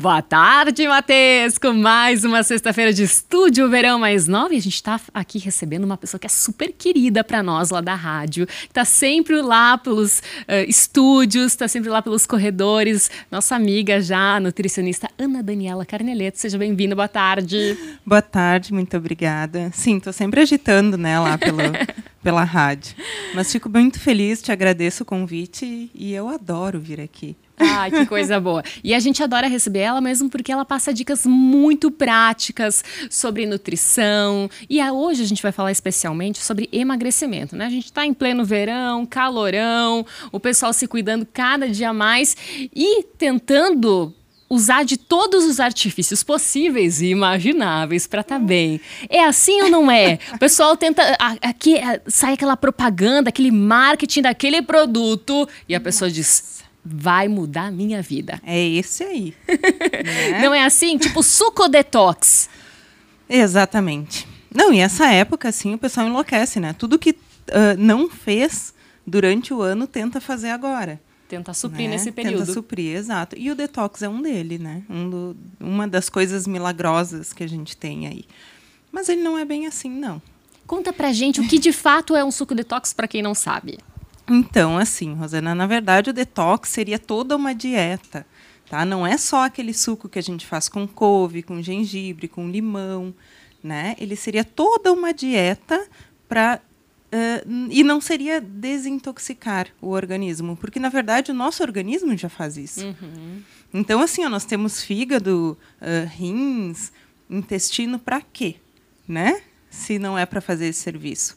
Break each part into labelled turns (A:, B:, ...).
A: Boa tarde, Matheus! Com mais uma sexta-feira de Estúdio Verão Mais Nova. E a gente está aqui recebendo uma pessoa que é super querida para nós lá da rádio. Está sempre lá pelos uh, estúdios, está sempre lá pelos corredores. Nossa amiga já, nutricionista Ana Daniela Carneleto. Seja bem-vinda, boa tarde.
B: Boa tarde, muito obrigada. Sim, estou sempre agitando né, lá pelo, pela rádio. Mas fico muito feliz, te agradeço o convite e eu adoro vir aqui.
A: Ai, que coisa boa. E a gente adora receber ela mesmo porque ela passa dicas muito práticas sobre nutrição. E hoje a gente vai falar especialmente sobre emagrecimento, né? A gente está em pleno verão, calorão, o pessoal se cuidando cada dia mais e tentando usar de todos os artifícios possíveis e imagináveis para estar tá bem. É assim ou não é? O pessoal tenta. Aqui sai aquela propaganda, aquele marketing daquele produto e a pessoa diz vai mudar a minha vida.
B: É esse aí.
A: né? Não é assim? Tipo suco detox.
B: Exatamente. Não, e essa época, assim, o pessoal enlouquece, né? Tudo que uh, não fez durante o ano, tenta fazer agora.
A: Tenta suprir né? nesse período.
B: Tenta suprir, exato. E o detox é um dele, né? Um do, uma das coisas milagrosas que a gente tem aí. Mas ele não é bem assim, não.
A: Conta pra gente o que de fato é um suco detox para quem não sabe.
B: Então, assim, Rosana, na verdade o detox seria toda uma dieta, tá? Não é só aquele suco que a gente faz com couve, com gengibre, com limão, né? Ele seria toda uma dieta para Uh, e não seria desintoxicar o organismo, porque na verdade o nosso organismo já faz isso. Uhum. Então, assim, ó, nós temos fígado, uh, rins, intestino para quê, né? Se não é para fazer esse serviço.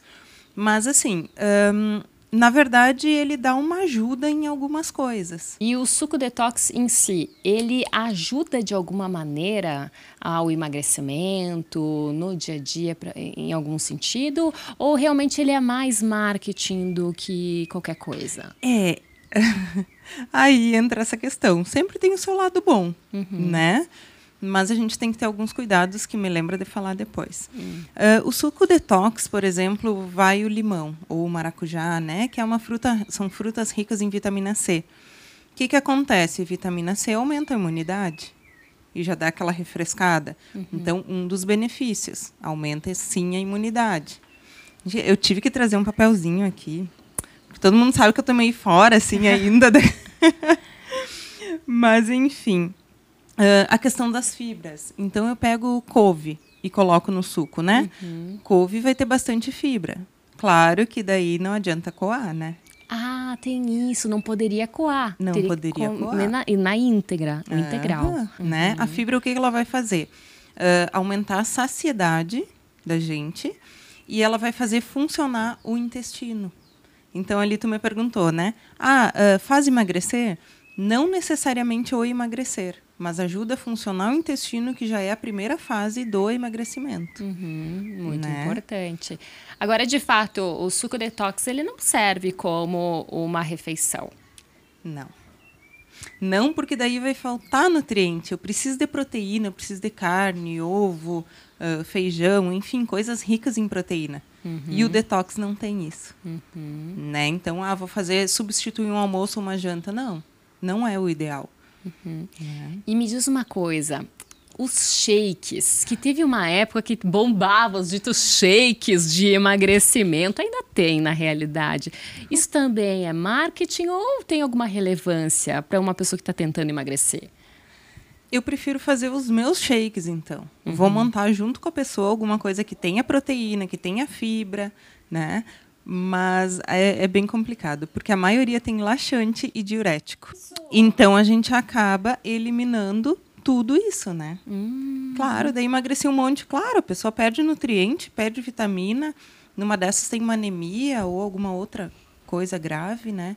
B: Mas assim, um, na verdade, ele dá uma ajuda em algumas coisas.
A: E o suco detox em si, ele ajuda de alguma maneira ao emagrecimento, no dia a dia, pra, em algum sentido? Ou realmente ele é mais marketing do que qualquer coisa?
B: É. Aí entra essa questão. Sempre tem o seu lado bom, uhum. né? Mas a gente tem que ter alguns cuidados que me lembra de falar depois. Hum. Uh, o suco detox, por exemplo, vai o limão ou o maracujá, né, que é uma fruta, são frutas ricas em vitamina C. O que, que acontece? Vitamina C aumenta a imunidade e já dá aquela refrescada. Uhum. Então, um dos benefícios aumenta sim a imunidade. Eu tive que trazer um papelzinho aqui. Todo mundo sabe que eu tomei fora assim ainda. Mas enfim, Uh, a questão das fibras. Então eu pego couve e coloco no suco, né? Uhum. Couve vai ter bastante fibra. Claro que daí não adianta coar, né?
A: Ah, tem isso. Não poderia coar.
B: Não Teria poderia coar.
A: Na, na íntegra, no integral.
B: Uhum. Né? A fibra, o que ela vai fazer? Uh, aumentar a saciedade da gente e ela vai fazer funcionar o intestino. Então, ali tu me perguntou, né? Ah, uh, faz emagrecer? Não necessariamente o emagrecer mas ajuda a funcionar o intestino, que já é a primeira fase do emagrecimento.
A: Uhum, muito né? importante. Agora, de fato, o suco detox ele não serve como uma refeição.
B: Não. Não, porque daí vai faltar nutriente. Eu preciso de proteína, eu preciso de carne, ovo, uh, feijão, enfim, coisas ricas em proteína. Uhum. E o detox não tem isso. Uhum. Né? Então, ah, vou fazer, substituir um almoço ou uma janta. Não, não é o ideal.
A: Uhum. É. E me diz uma coisa, os shakes, que teve uma época que bombava os ditos shakes de emagrecimento, ainda tem na realidade. Isso também é marketing ou tem alguma relevância para uma pessoa que está tentando emagrecer?
B: Eu prefiro fazer os meus shakes, então. Uhum. Vou montar junto com a pessoa alguma coisa que tenha proteína, que tenha fibra, né? Mas é, é, bem complicado, porque a maioria tem laxante e diurético. Então a gente acaba eliminando tudo isso, né? Hum. Claro, daí emagrecer um monte, claro, a pessoa perde nutriente, perde vitamina, numa dessas tem uma anemia ou alguma outra coisa grave, né?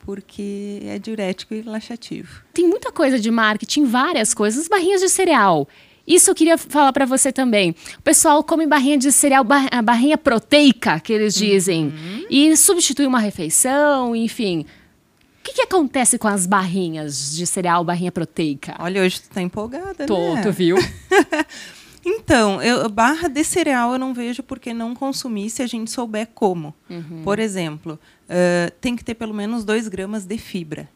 B: Porque é diurético e laxativo.
A: Tem muita coisa de marketing, várias coisas, barrinhas de cereal. Isso eu queria falar para você também. O pessoal come barrinha de cereal, a barrinha proteica, que eles dizem, uhum. e substitui uma refeição, enfim. O que, que, acontece com as barrinhas de cereal, barrinha proteica?
B: Olha, hoje tu tá empolgada,
A: Tô,
B: né?
A: tu viu?
B: então, eu, barra de cereal eu não vejo porque não consumir se a gente souber como. Uhum. Por exemplo, uh, tem que ter pelo menos 2 gramas de fibra.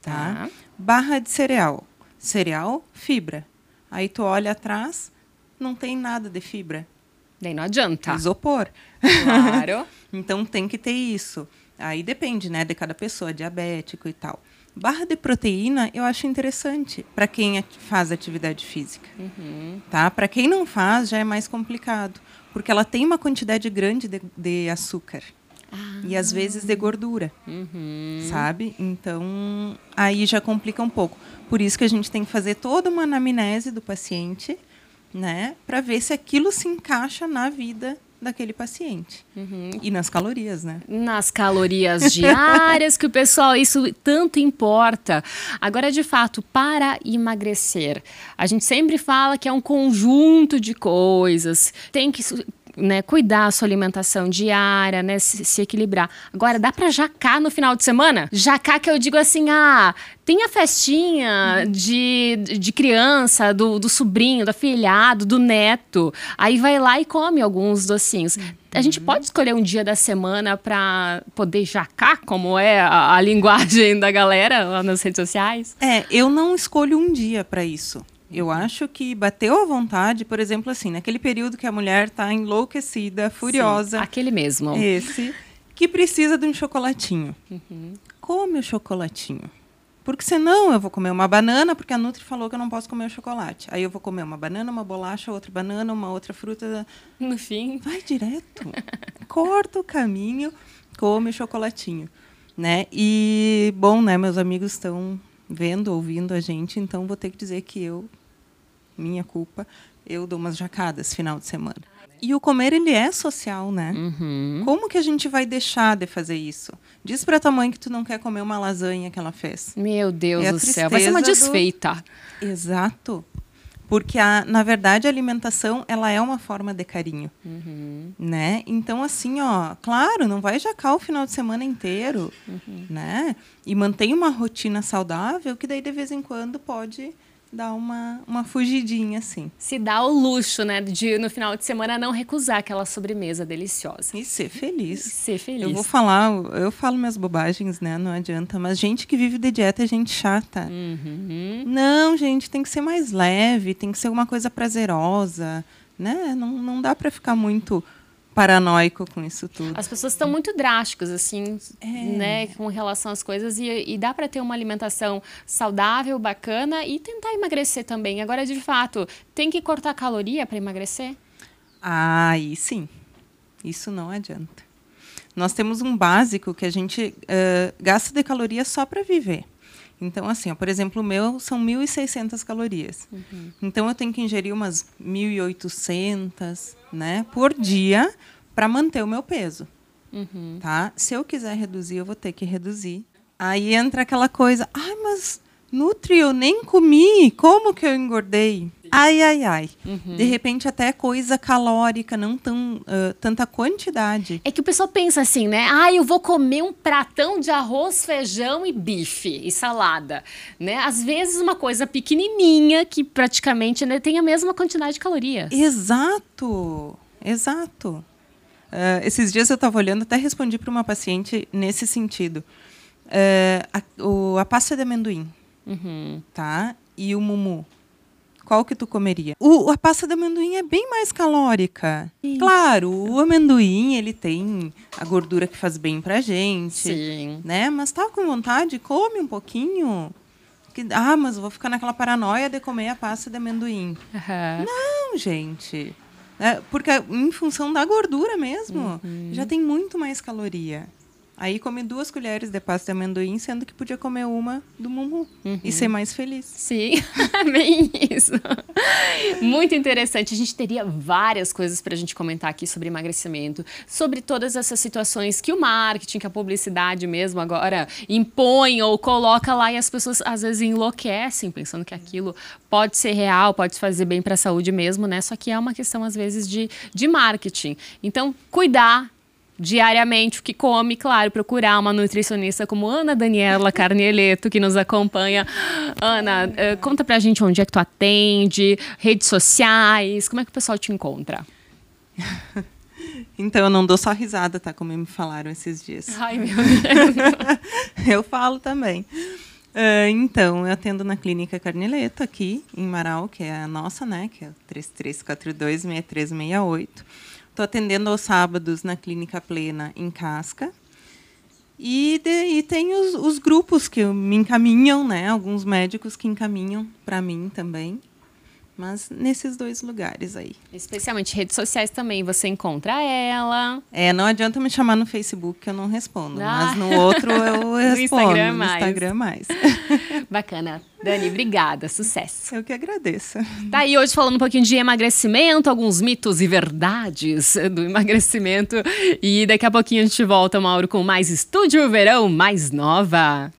B: Tá? Barra de cereal cereal, fibra. Aí tu olha atrás, não tem nada de fibra.
A: Daí não adianta.
B: Isopor.
A: Claro.
B: então tem que ter isso. Aí depende, né, de cada pessoa, diabético e tal. Barra de proteína eu acho interessante para quem faz atividade física,
A: uhum.
B: tá? Para quem não faz já é mais complicado, porque ela tem uma quantidade grande de, de açúcar
A: ah.
B: e às vezes de gordura,
A: uhum.
B: sabe? Então aí já complica um pouco. Por isso que a gente tem que fazer toda uma anamnese do paciente, né, para ver se aquilo se encaixa na vida daquele paciente.
A: Uhum.
B: E nas calorias, né?
A: Nas calorias diárias, que o pessoal, isso tanto importa. Agora, de fato, para emagrecer, a gente sempre fala que é um conjunto de coisas. Tem que né, cuidar da sua alimentação diária, né, se, se equilibrar. Agora, dá para jacar no final de semana? Jacar que eu digo assim, ah, tem a festinha de, de criança, do, do sobrinho, do afilhado, do neto. Aí vai lá e come alguns docinhos. A gente pode escolher um dia da semana para poder jacar, como é a, a linguagem da galera lá nas redes sociais?
B: É, eu não escolho um dia para isso. Eu acho que bateu à vontade, por exemplo, assim, naquele período que a mulher está enlouquecida, furiosa.
A: Sim, aquele mesmo.
B: Esse, que precisa de um chocolatinho.
A: Uhum.
B: Come o chocolatinho. Porque senão eu vou comer uma banana, porque a Nutri falou que eu não posso comer o chocolate. Aí eu vou comer uma banana, uma bolacha, outra banana, uma outra fruta.
A: No fim.
B: Vai direto. Corta o caminho, come o chocolatinho. Né? E, bom, né, meus amigos estão vendo, ouvindo a gente, então vou ter que dizer que eu minha culpa, eu dou umas jacadas final de semana. E o comer, ele é social, né?
A: Uhum.
B: Como que a gente vai deixar de fazer isso? Diz pra tua mãe que tu não quer comer uma lasanha que ela fez.
A: Meu Deus é do céu, vai ser uma desfeita.
B: Do... Exato. Porque, a, na verdade, a alimentação, ela é uma forma de carinho.
A: Uhum.
B: Né? Então, assim, ó, claro, não vai jacar o final de semana inteiro,
A: uhum.
B: né? E mantém uma rotina saudável, que daí, de vez em quando, pode dar uma, uma fugidinha, assim.
A: Se dá o luxo, né, de no final de semana não recusar aquela sobremesa deliciosa.
B: E ser feliz. E
A: ser feliz.
B: Eu vou falar, eu falo minhas bobagens, né, não adianta, mas gente que vive de dieta é gente chata.
A: Uhum.
B: Não, gente, tem que ser mais leve, tem que ser uma coisa prazerosa, né? Não, não dá para ficar muito paranoico com isso tudo.
A: As pessoas estão muito drásticas, assim,
B: é.
A: né, com relação às coisas. E, e dá para ter uma alimentação saudável, bacana e tentar emagrecer também. Agora, de fato, tem que cortar caloria para emagrecer?
B: Ah, aí sim. Isso não adianta. Nós temos um básico que a gente uh, gasta de calorias só para viver. Então, assim, ó, por exemplo, o meu são 1.600 calorias.
A: Uhum.
B: Então, eu tenho que ingerir umas 1.800 né, por dia para manter o meu peso.
A: Uhum.
B: Tá? Se eu quiser reduzir, eu vou ter que reduzir. Aí entra aquela coisa, ai, mas Nutri, eu nem comi, como que eu engordei? Ai, ai, ai.
A: Uhum.
B: De repente, até coisa calórica, não tão, uh, tanta quantidade.
A: É que o pessoal pensa assim, né? Ah, eu vou comer um pratão de arroz, feijão e bife e salada. Né? Às vezes, uma coisa pequenininha que praticamente né, tem a mesma quantidade de calorias.
B: Exato, exato. Uh, esses dias eu estava olhando, até respondi para uma paciente nesse sentido. Uh, a, o, a pasta de amendoim,
A: uhum.
B: tá? E o mumu qual que tu comeria? O, a pasta de amendoim é bem mais calórica.
A: Sim.
B: Claro, o amendoim, ele tem a gordura que faz bem pra gente.
A: Sim.
B: Né? Mas tá com vontade, come um pouquinho. Que, ah, mas vou ficar naquela paranoia de comer a pasta de amendoim.
A: Uhum.
B: Não, gente. É, porque em função da gordura mesmo,
A: uhum.
B: já tem muito mais caloria. Aí come duas colheres de pasta de amendoim, sendo que podia comer uma do mumu
A: uhum.
B: e ser mais feliz.
A: Sim, bem isso. Muito interessante. A gente teria várias coisas para a gente comentar aqui sobre emagrecimento, sobre todas essas situações que o marketing, que a publicidade mesmo agora impõe ou coloca lá e as pessoas às vezes enlouquecem pensando que aquilo pode ser real, pode fazer bem para a saúde mesmo, né? Só que é uma questão às vezes de, de marketing. Então, cuidar diariamente o que come, claro, procurar uma nutricionista como Ana Daniela Carnieleto, que nos acompanha. Ana, uh, conta pra gente onde é que tu atende, redes sociais, como é que o pessoal te encontra?
B: Então, eu não dou só risada, tá? Como me falaram esses dias.
A: Ai, meu Deus.
B: eu falo também. Uh, então, eu atendo na Clínica Carnileto, aqui em Marau, que é a nossa, né? Que é o 3342-6368. Estou atendendo aos sábados na Clínica Plena, em Casca. E, de, e tem os, os, grupos que me encaminham, né? Alguns médicos que encaminham para mim também. Mas nesses dois lugares aí.
A: Especialmente redes sociais também, você encontra ela.
B: É, não adianta me chamar no Facebook que eu não respondo. Ah. Mas no outro eu respondo. no Instagram mais. No Instagram mais.
A: Bacana. Dani, obrigada. Sucesso.
B: Eu que agradeço.
A: Tá aí hoje falando um pouquinho de emagrecimento, alguns mitos e verdades do emagrecimento. E daqui a pouquinho a gente volta, Mauro, com mais Estúdio Verão mais nova.